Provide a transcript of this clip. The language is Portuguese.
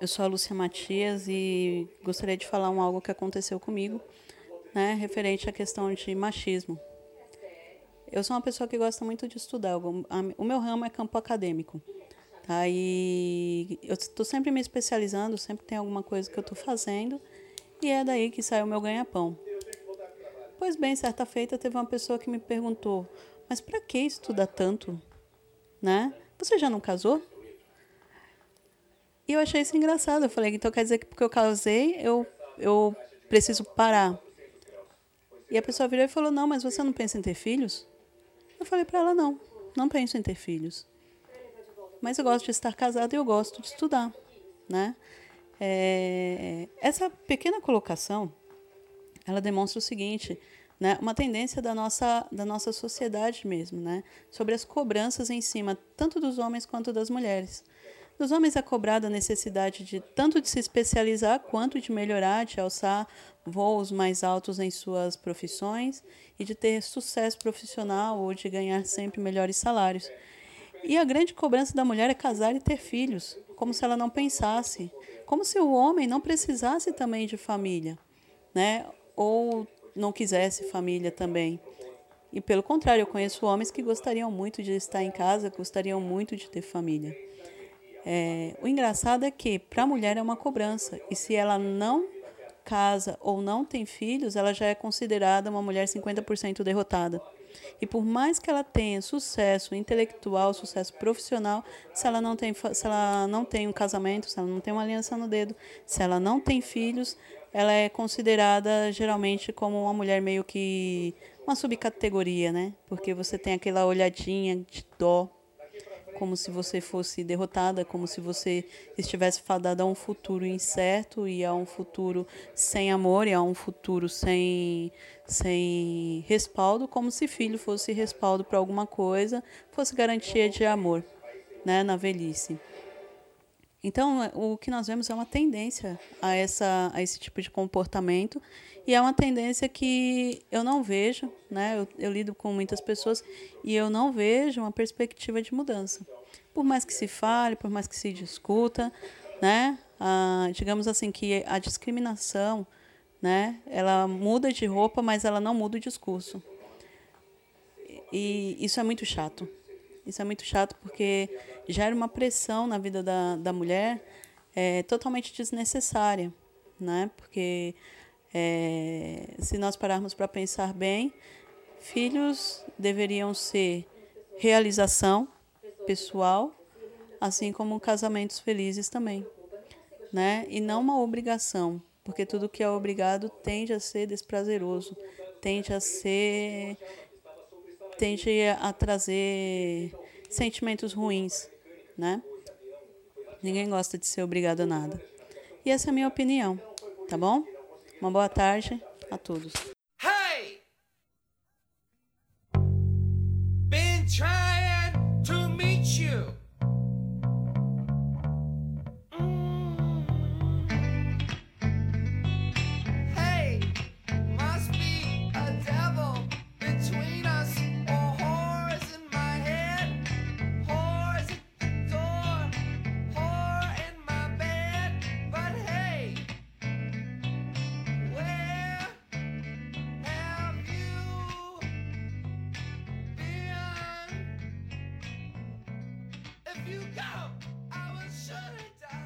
eu sou a Lúcia Matias e gostaria de falar um algo que aconteceu comigo, né, referente à questão de machismo. Eu sou uma pessoa que gosta muito de estudar. O meu ramo é campo acadêmico. Tá? E eu estou sempre me especializando, sempre tem alguma coisa que eu estou fazendo. E é daí que sai o meu ganha-pão. Pois bem, certa feita teve uma pessoa que me perguntou: Mas para que estudar tanto? Né? Você já não casou? E eu achei isso engraçado. Eu falei, então quer dizer que porque eu casei, eu, eu preciso parar. E a pessoa virou e falou, não, mas você não pensa em ter filhos? Eu falei para ela, não, não penso em ter filhos. Mas eu gosto de estar casada e eu gosto de estudar, né? É, essa pequena colocação, ela demonstra o seguinte, né? Uma tendência da nossa, da nossa sociedade mesmo, né? Sobre as cobranças em cima, tanto dos homens quanto das mulheres. Dos homens é cobrada a necessidade de tanto de se especializar quanto de melhorar, de alçar voos mais altos em suas profissões e de ter sucesso profissional ou de ganhar sempre melhores salários. E a grande cobrança da mulher é casar e ter filhos, como se ela não pensasse, como se o homem não precisasse também de família, né? Ou não quisesse família também. E pelo contrário, eu conheço homens que gostariam muito de estar em casa, gostariam muito de ter família. É, o engraçado é que para a mulher é uma cobrança. E se ela não casa ou não tem filhos, ela já é considerada uma mulher 50% derrotada. E por mais que ela tenha sucesso intelectual, sucesso profissional, se ela não tem, se ela não tem um casamento, se ela não tem uma aliança no dedo, se ela não tem filhos, ela é considerada geralmente como uma mulher meio que uma subcategoria, né? Porque você tem aquela olhadinha de dó como se você fosse derrotada, como se você estivesse fadada a um futuro incerto e a um futuro sem amor e a um futuro sem, sem respaldo, como se filho fosse respaldo para alguma coisa, fosse garantia de amor né, na velhice. Então, o que nós vemos é uma tendência a, essa, a esse tipo de comportamento e é uma tendência que eu não vejo, né? Eu, eu, lido com muitas pessoas e eu não vejo uma perspectiva de mudança. Por mais que se fale, por mais que se discuta, né? Ah, digamos assim que a discriminação, né? Ela muda de roupa, mas ela não muda o discurso. E isso é muito chato. Isso é muito chato porque gera uma pressão na vida da, da mulher é, totalmente desnecessária, né? Porque é, se nós pararmos para pensar bem, filhos deveriam ser realização pessoal, assim como casamentos felizes também, né? E não uma obrigação, porque tudo que é obrigado tende a ser desprazeroso, tende a ser tende a trazer sentimentos ruins, né? Ninguém gosta de ser obrigado a nada. E essa é a minha opinião, tá bom? Uma boa tarde a todos. Hey! Been trying you go, I will shut it down.